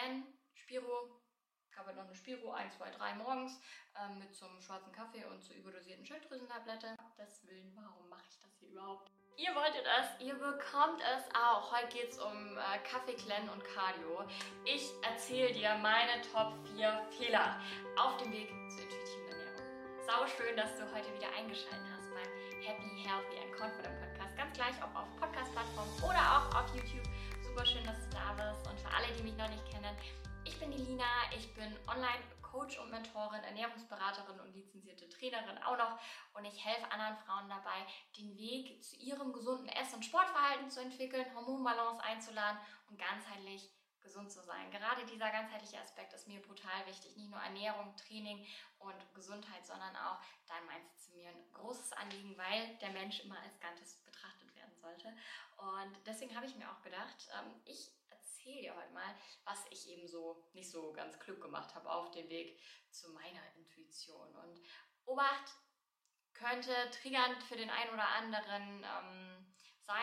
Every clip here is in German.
Plan, Spiro, habe noch eine Spiro, 1, 2, 3 morgens ähm, mit zum schwarzen Kaffee und zur überdosierten Schilddrüsentablette. Das Willen, warum mache ich das hier überhaupt? Ihr wolltet es, ihr bekommt es auch. Heute geht es um äh, Kaffeeklennen und Cardio. Ich erzähle dir meine Top 4 Fehler auf dem Weg zur intuitiven Ernährung. Sau schön, dass du heute wieder eingeschaltet hast beim Happy, Healthy and Confident Podcast. Ganz gleich, ob auf Podcast-Plattformen oder auch auf YouTube. Super schön, dass du da bist. Und für alle, die mich noch nicht kennen, ich bin die Lina, ich bin Online-Coach und Mentorin, Ernährungsberaterin und lizenzierte Trainerin auch noch und ich helfe anderen Frauen dabei, den Weg zu ihrem gesunden Ess- und Sportverhalten zu entwickeln, Hormonbalance einzuladen und ganzheitlich gesund zu sein. Gerade dieser ganzheitliche Aspekt ist mir brutal wichtig. Nicht nur Ernährung, Training und Gesundheit, sondern auch dein Mindset zu mir ein großes Anliegen, weil der Mensch immer als Ganzes betrachtet werden sollte. Und deswegen habe ich mir auch gedacht, ähm, ich erzähle dir heute mal, was ich eben so nicht so ganz klug gemacht habe auf dem Weg zu meiner Intuition. Und Obacht könnte triggernd für den einen oder anderen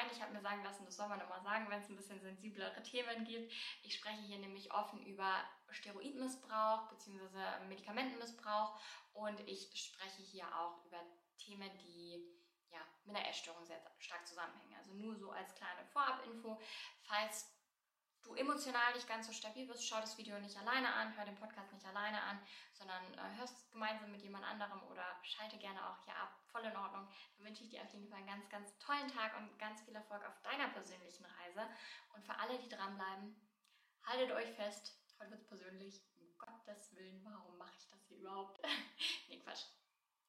sein. Ich habe mir sagen lassen, das soll man immer sagen, wenn es ein bisschen sensiblere Themen gibt. Ich spreche hier nämlich offen über Steroidmissbrauch bzw. Medikamentenmissbrauch und ich spreche hier auch über Themen, die ja, mit einer Essstörung sehr stark zusammenhängen. Also nur so als kleine Vorabinfo, falls du emotional nicht ganz so stabil bist, schau das Video nicht alleine an, hör den Podcast nicht alleine an, sondern äh, hörst es gemeinsam mit jemand anderem oder schalte gerne auch hier ab. Voll in Ordnung. Dann wünsche ich dir auf jeden Fall einen ganz, ganz tollen Tag und ganz viel Erfolg auf deiner persönlichen Reise. Und für alle, die dranbleiben, haltet euch fest. Heute wird es persönlich. Um Gottes Willen, warum mache ich das hier überhaupt? nee, Quatsch.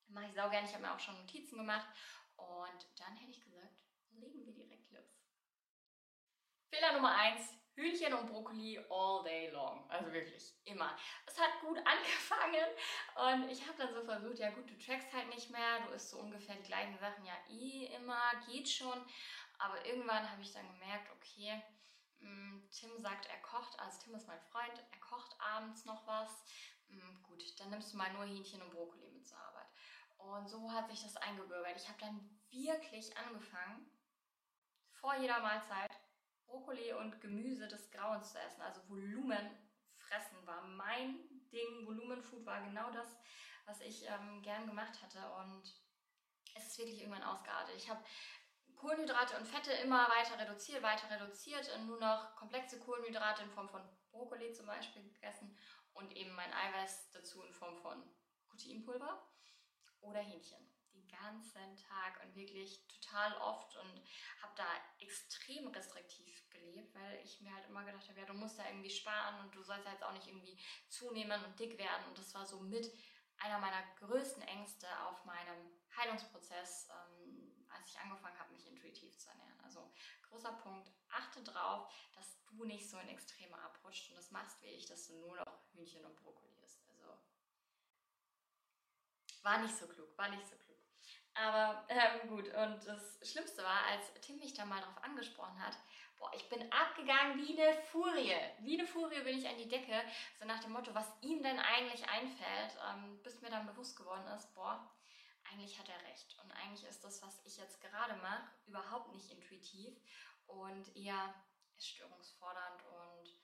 Mache ich sau gerne. Ich habe mir auch schon Notizen gemacht. Und dann hätte ich gesagt, legen wir direkt los. Fehler Nummer 1 Hühnchen und Brokkoli all day long. Also wirklich immer. Es hat gut angefangen und ich habe dann so versucht, ja gut, du trackst halt nicht mehr, du isst so ungefähr die gleichen Sachen ja eh immer, geht schon. Aber irgendwann habe ich dann gemerkt, okay, mm, Tim sagt, er kocht, also Tim ist mein Freund, er kocht abends noch was. Mm, gut, dann nimmst du mal nur Hähnchen und Brokkoli mit zur Arbeit. Und so hat sich das eingebürgert. Ich habe dann wirklich angefangen, vor jeder Mahlzeit Brokkoli und Gemüse des Grauens zu essen. Also Volumen fressen war mein Ding. Volumenfood war genau das, was ich ähm, gern gemacht hatte. Und es ist wirklich irgendwann ausgeartet. Ich habe Kohlenhydrate und Fette immer weiter reduziert, weiter reduziert und nur noch komplexe Kohlenhydrate in Form von Brokkoli zum Beispiel gegessen und eben mein Eiweiß dazu in Form von Proteinpulver oder Hähnchen ganzen Tag und wirklich total oft und habe da extrem restriktiv gelebt, weil ich mir halt immer gedacht habe, ja, du musst da irgendwie sparen und du sollst ja jetzt auch nicht irgendwie zunehmen und dick werden und das war so mit einer meiner größten Ängste auf meinem Heilungsprozess, ähm, als ich angefangen habe, mich intuitiv zu ernähren. Also großer Punkt, achte darauf, dass du nicht so in Extreme abrutscht und das machst wie ich, dass du nur noch Hühnchen und Brokkoli isst. Also war nicht so klug, war nicht so klug. Aber ähm, gut, und das Schlimmste war, als Tim mich da mal drauf angesprochen hat, boah, ich bin abgegangen wie eine Furie. Wie eine Furie bin ich an die Decke, so nach dem Motto, was ihm denn eigentlich einfällt, ähm, bis mir dann bewusst geworden ist, boah, eigentlich hat er recht. Und eigentlich ist das, was ich jetzt gerade mache, überhaupt nicht intuitiv und eher störungsfordernd und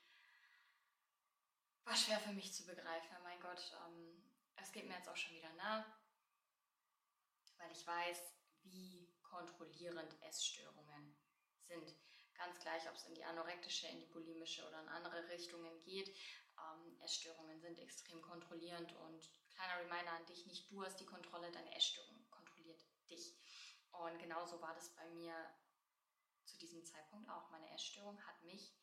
war schwer für mich zu begreifen. Mein Gott, ähm, es geht mir jetzt auch schon wieder nah weil ich weiß, wie kontrollierend Essstörungen sind. Ganz gleich, ob es in die anorektische, in die bulimische oder in andere Richtungen geht. Ähm, Essstörungen sind extrem kontrollierend und kleiner Reminder an dich, nicht du hast die Kontrolle, deine Essstörung kontrolliert dich. Und genauso war das bei mir zu diesem Zeitpunkt auch. Meine Essstörung hat mich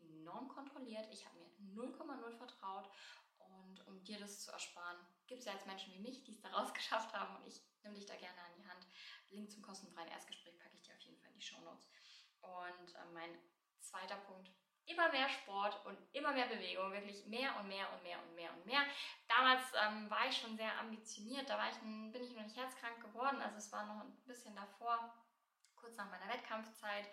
enorm kontrolliert. Ich habe mir 0,0 vertraut und um dir das zu ersparen, gibt es ja jetzt Menschen wie mich, die es daraus geschafft haben und ich nehme dich da gerne an die Hand. Link zum kostenfreien Erstgespräch packe ich dir auf jeden Fall in die Show Notes. Und äh, mein zweiter Punkt, immer mehr Sport und immer mehr Bewegung, wirklich mehr und mehr und mehr und mehr und mehr. Damals ähm, war ich schon sehr ambitioniert, da ich, bin ich noch nicht herzkrank geworden, also es war noch ein bisschen davor kurz nach meiner Wettkampfzeit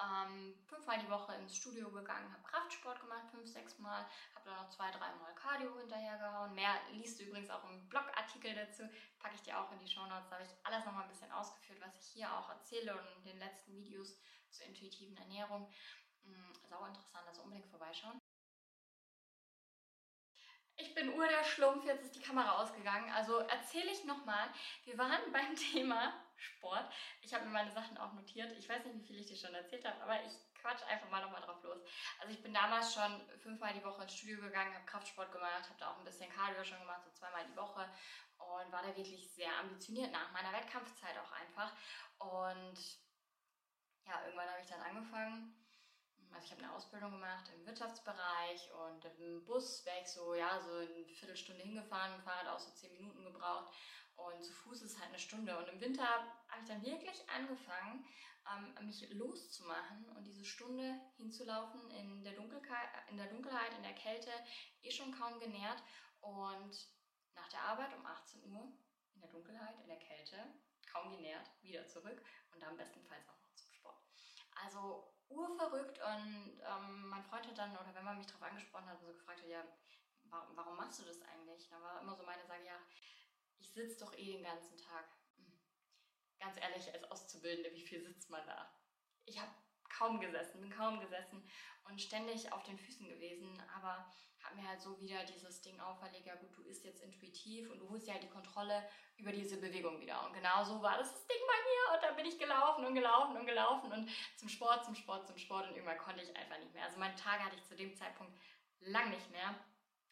ähm, fünfmal die Woche ins Studio gegangen, habe Kraftsport gemacht, fünf, sechs Mal, habe dann noch zwei, dreimal Cardio hinterhergehauen. Mehr liest du übrigens auch im Blogartikel dazu, packe ich dir auch in die Show Notes. Da habe ich alles nochmal ein bisschen ausgeführt, was ich hier auch erzähle und in den letzten Videos zur intuitiven Ernährung. Mhm, sau interessant, also unbedingt vorbeischauen. Ich bin Uhr der Schlumpf, jetzt ist die Kamera ausgegangen. Also erzähle ich nochmal, wir waren beim Thema Sport. Ich habe mir meine Sachen auch notiert. Ich weiß nicht, wie viel ich dir schon erzählt habe, aber ich quatsch einfach mal nochmal drauf los. Also ich bin damals schon fünfmal die Woche ins Studio gegangen, habe Kraftsport gemacht, habe da auch ein bisschen Cardio schon gemacht, so zweimal die Woche und war da wirklich sehr ambitioniert nach meiner Wettkampfzeit auch einfach. Und ja, irgendwann habe ich dann angefangen, also ich habe eine Ausbildung gemacht im Wirtschaftsbereich und im Bus wäre ich so, ja, so eine Viertelstunde hingefahren, mit Fahrrad auch so zehn Minuten gebraucht und zu Fuß ist halt eine Stunde. Und im Winter habe ich dann wirklich angefangen, ähm, mich loszumachen und diese Stunde hinzulaufen in der, in der Dunkelheit, in der Kälte, eh schon kaum genährt und nach der Arbeit um 18 Uhr in der Dunkelheit, in der Kälte, kaum genährt, wieder zurück und dann bestenfalls auch noch zum Sport. Also urverrückt und ähm, mein Freund hat dann, oder wenn man mich darauf angesprochen hat und so gefragt hat, ja, warum, warum machst du das eigentlich? Da war immer so meine Sage, ja, ich sitze doch eh den ganzen Tag. Hm. Ganz ehrlich, als Auszubildende, wie viel sitzt man da? Ich habe kaum gesessen, bin kaum gesessen und ständig auf den Füßen gewesen, aber habe mir halt so wieder dieses Ding auferlegt, ja gut, du isst jetzt intuitiv und du holst ja halt die Kontrolle über diese Bewegung wieder. Und genau so war das, das Ding bei und dann bin ich gelaufen und gelaufen und gelaufen und zum Sport, zum Sport, zum Sport und irgendwann konnte ich einfach nicht mehr. Also meine Tage hatte ich zu dem Zeitpunkt lang nicht mehr.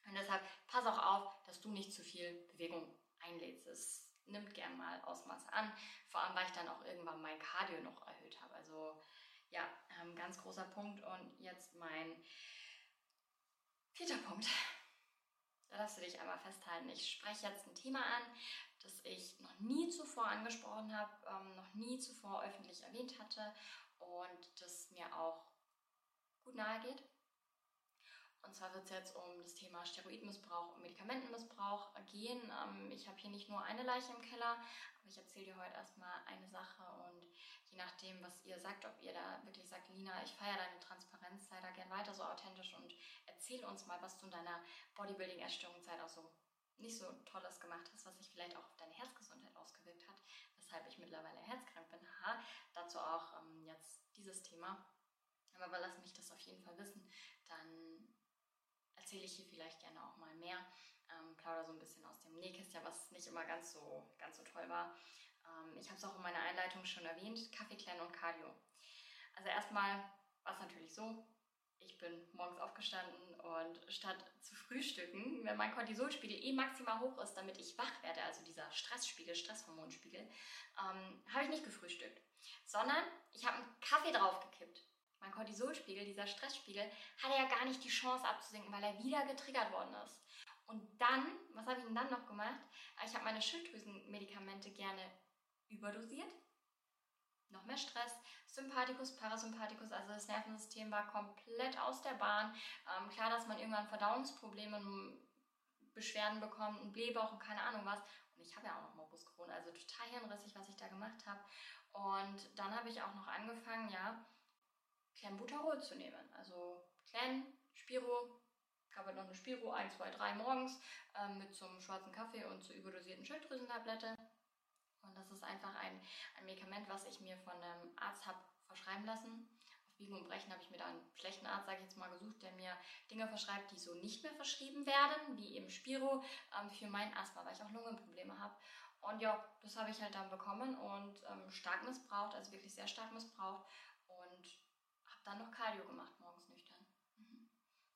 Und deshalb pass auch auf, dass du nicht zu viel Bewegung einlädst. Es nimmt gern mal Ausmaße an, vor allem weil ich dann auch irgendwann mein Cardio noch erhöht habe. Also ja, ähm, ganz großer Punkt. Und jetzt mein vierter Punkt. Da darfst du dich einmal festhalten. Ich spreche jetzt ein Thema an, das ich noch nie zuvor angesprochen habe, ähm, noch nie zuvor öffentlich erwähnt hatte und das mir auch gut nahe geht. Und zwar wird es jetzt um das Thema Steroidmissbrauch und Medikamentenmissbrauch gehen. Ähm, ich habe hier nicht nur eine Leiche im Keller, aber ich erzähle dir heute erstmal eine Sache und je nachdem, was ihr sagt, ob ihr da wirklich sagt, Lina, ich feiere deine Transparenz, sei da gern weiter so authentisch und erzähl uns mal, was du in deiner Bodybuilding-Erstörungszeit auch so nicht so Tolles gemacht hast, was sich vielleicht auch auf deine Herzgesundheit ausgewirkt hat, weshalb ich mittlerweile herzkrank bin. Haha, dazu auch ähm, jetzt dieses Thema. Aber lass mich das auf jeden Fall wissen, dann erzähle ich hier vielleicht gerne auch mal mehr. Ähm, plauder so ein bisschen aus dem Nähkästchen, was nicht immer ganz so, ganz so toll war. Ähm, ich habe es auch in meiner Einleitung schon erwähnt, Kaffeeklein und Cardio. Also erstmal war es natürlich so, ich bin morgens aufgestanden und statt zu frühstücken, wenn mein Cortisolspiegel eh maximal hoch ist, damit ich wach werde, also dieser Stressspiegel, Stresshormonspiegel, ähm, habe ich nicht gefrühstückt, sondern ich habe einen Kaffee draufgekippt mein Cortisolspiegel, dieser Stressspiegel, hatte ja gar nicht die Chance abzusinken, weil er wieder getriggert worden ist. Und dann, was habe ich denn dann noch gemacht? Ich habe meine Schilddrüsenmedikamente gerne überdosiert. Noch mehr Stress, Sympathikus, Parasympathikus, also das Nervensystem war komplett aus der Bahn. Ähm, klar, dass man irgendwann Verdauungsprobleme, Beschwerden bekommt, einen Blähbauch und keine Ahnung was. Und ich habe ja auch noch Morbus Crohn, also total hirnrissig, was ich da gemacht habe. Und dann habe ich auch noch angefangen, ja, Clenbuterol zu nehmen. Also Clen, Spiro, gab halt noch eine Spiro, 1, 2, 3 morgens ähm, mit zum schwarzen Kaffee und zur überdosierten Schilddrüsentablette. Und das ist einfach ein, ein Medikament, was ich mir von einem Arzt habe verschreiben lassen. Auf Biegen und Brechen habe ich mir da einen schlechten Arzt, sage ich jetzt mal, gesucht, der mir Dinge verschreibt, die so nicht mehr verschrieben werden, wie eben Spiro ähm, für mein Asthma, weil ich auch Lungenprobleme habe. Und ja, das habe ich halt dann bekommen und ähm, stark missbraucht, also wirklich sehr stark missbraucht. Dann noch Cardio gemacht, morgens nüchtern. Mhm.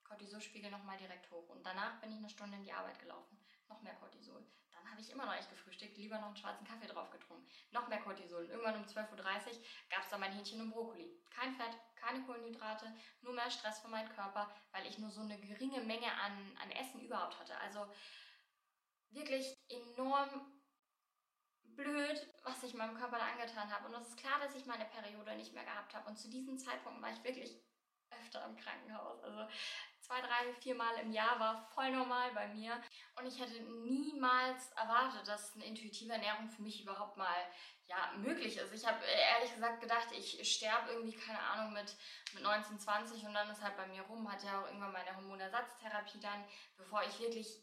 Cortisolspiegel nochmal direkt hoch. Und danach bin ich eine Stunde in die Arbeit gelaufen. Noch mehr Cortisol. Dann habe ich immer noch nicht gefrühstückt, lieber noch einen schwarzen Kaffee drauf getrunken. Noch mehr Cortisol. Und irgendwann um 12.30 Uhr gab es dann mein Hähnchen und Brokkoli. Kein Fett, keine Kohlenhydrate, nur mehr Stress für meinen Körper, weil ich nur so eine geringe Menge an, an Essen überhaupt hatte. Also wirklich enorm blöd, was ich meinem Körper da angetan habe. Und es ist klar, dass ich meine Periode nicht mehr gehabt habe. Und zu diesem Zeitpunkt war ich wirklich öfter im Krankenhaus. Also zwei, drei, vier Mal im Jahr war voll normal bei mir. Und ich hätte niemals erwartet, dass eine intuitive Ernährung für mich überhaupt mal ja, möglich ist. Ich habe ehrlich gesagt gedacht, ich sterbe irgendwie, keine Ahnung, mit, mit 19, 20 und dann ist halt bei mir rum, hat ja auch irgendwann meine Hormonersatztherapie dann, bevor ich wirklich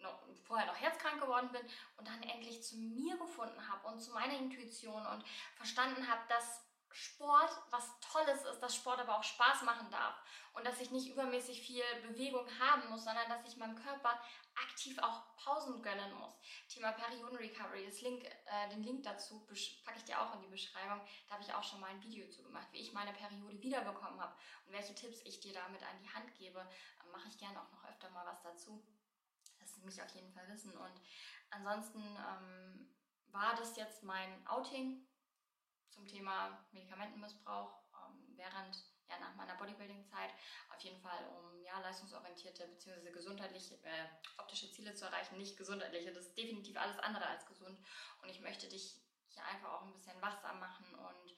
noch, vorher noch herzkrank geworden bin und dann endlich zu mir gefunden habe und zu meiner Intuition und verstanden habe, dass Sport was Tolles ist, dass Sport aber auch Spaß machen darf und dass ich nicht übermäßig viel Bewegung haben muss, sondern dass ich meinem Körper aktiv auch Pausen gönnen muss. Thema Perioden Recovery, das Link, äh, den Link dazu packe ich dir auch in die Beschreibung. Da habe ich auch schon mal ein Video zu gemacht, wie ich meine Periode wiederbekommen habe und welche Tipps ich dir damit an die Hand gebe. Mache ich gerne auch noch öfter mal was dazu. Das mich auf jeden Fall wissen. Und ansonsten ähm, war das jetzt mein Outing zum Thema Medikamentenmissbrauch ähm, während ja, nach meiner Bodybuilding-Zeit auf jeden Fall, um ja, leistungsorientierte bzw. gesundheitliche, äh, optische Ziele zu erreichen. Nicht gesundheitliche, das ist definitiv alles andere als gesund. Und ich möchte dich hier einfach auch ein bisschen wachsam machen und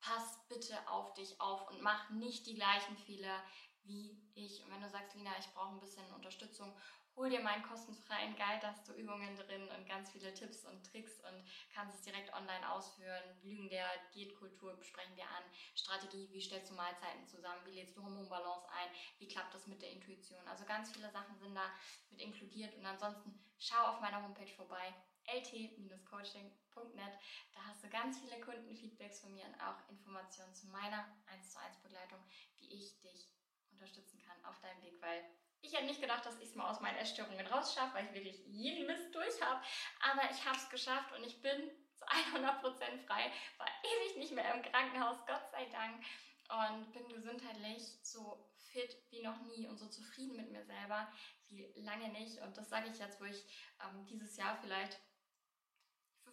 pass bitte auf dich auf und mach nicht die gleichen Fehler wie ich. Und wenn du sagst, Lina, ich brauche ein bisschen Unterstützung hol dir meinen kostenfreien Guide, da hast du Übungen drin und ganz viele Tipps und Tricks und kannst es direkt online ausführen. Lügen der Diätkultur besprechen wir an. Strategie, wie stellst du Mahlzeiten zusammen, wie lädst du Hormonbalance ein, wie klappt das mit der Intuition. Also ganz viele Sachen sind da mit inkludiert und ansonsten schau auf meiner Homepage vorbei lt-coaching.net. Da hast du ganz viele Kundenfeedbacks von mir und auch Informationen zu meiner 1 zu 1 Begleitung, wie ich dich unterstützen kann auf deinem Weg, weil ich hätte nicht gedacht, dass ich es mal aus meinen Essstörungen rausschaffe, weil ich wirklich jeden Mist durch habe. Aber ich habe es geschafft und ich bin zu 100% frei, war ewig nicht mehr im Krankenhaus, Gott sei Dank. Und bin gesundheitlich so fit wie noch nie und so zufrieden mit mir selber wie lange nicht. Und das sage ich jetzt, wo ich ähm, dieses Jahr vielleicht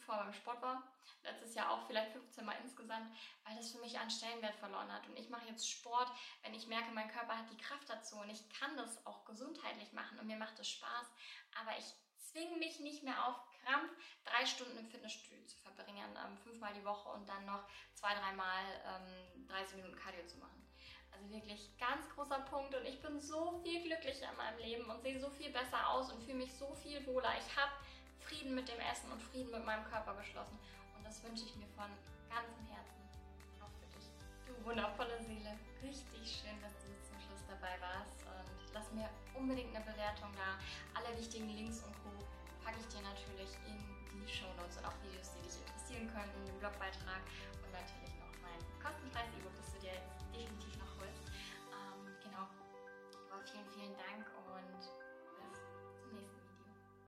fünfmal beim Sport war, letztes Jahr auch vielleicht 15 Mal insgesamt, weil das für mich einen Stellenwert verloren hat. Und ich mache jetzt Sport, wenn ich merke, mein Körper hat die Kraft dazu und ich kann das auch gesundheitlich machen und mir macht es Spaß, aber ich zwinge mich nicht mehr auf Krampf, drei Stunden im Fitnessstudio zu verbringen, ähm, fünfmal die Woche und dann noch zwei, dreimal ähm, 30 Minuten Cardio zu machen. Also wirklich ganz großer Punkt und ich bin so viel glücklicher in meinem Leben und sehe so viel besser aus und fühle mich so viel wohler. Ich habe Frieden mit dem Essen und Frieden mit meinem Körper geschlossen. Und das wünsche ich mir von ganzem Herzen. Auch für dich. Du wundervolle Seele. Richtig schön, dass du zum Schluss dabei warst. Und lass mir unbedingt eine Bewertung da. Alle wichtigen Links und Co. packe ich dir natürlich in die Show Notes und auch Videos, die dich interessieren können, in den Blogbeitrag und natürlich noch mein kostenfreies E-Book, das du dir jetzt definitiv noch holst. Ähm, genau. Aber vielen, vielen Dank und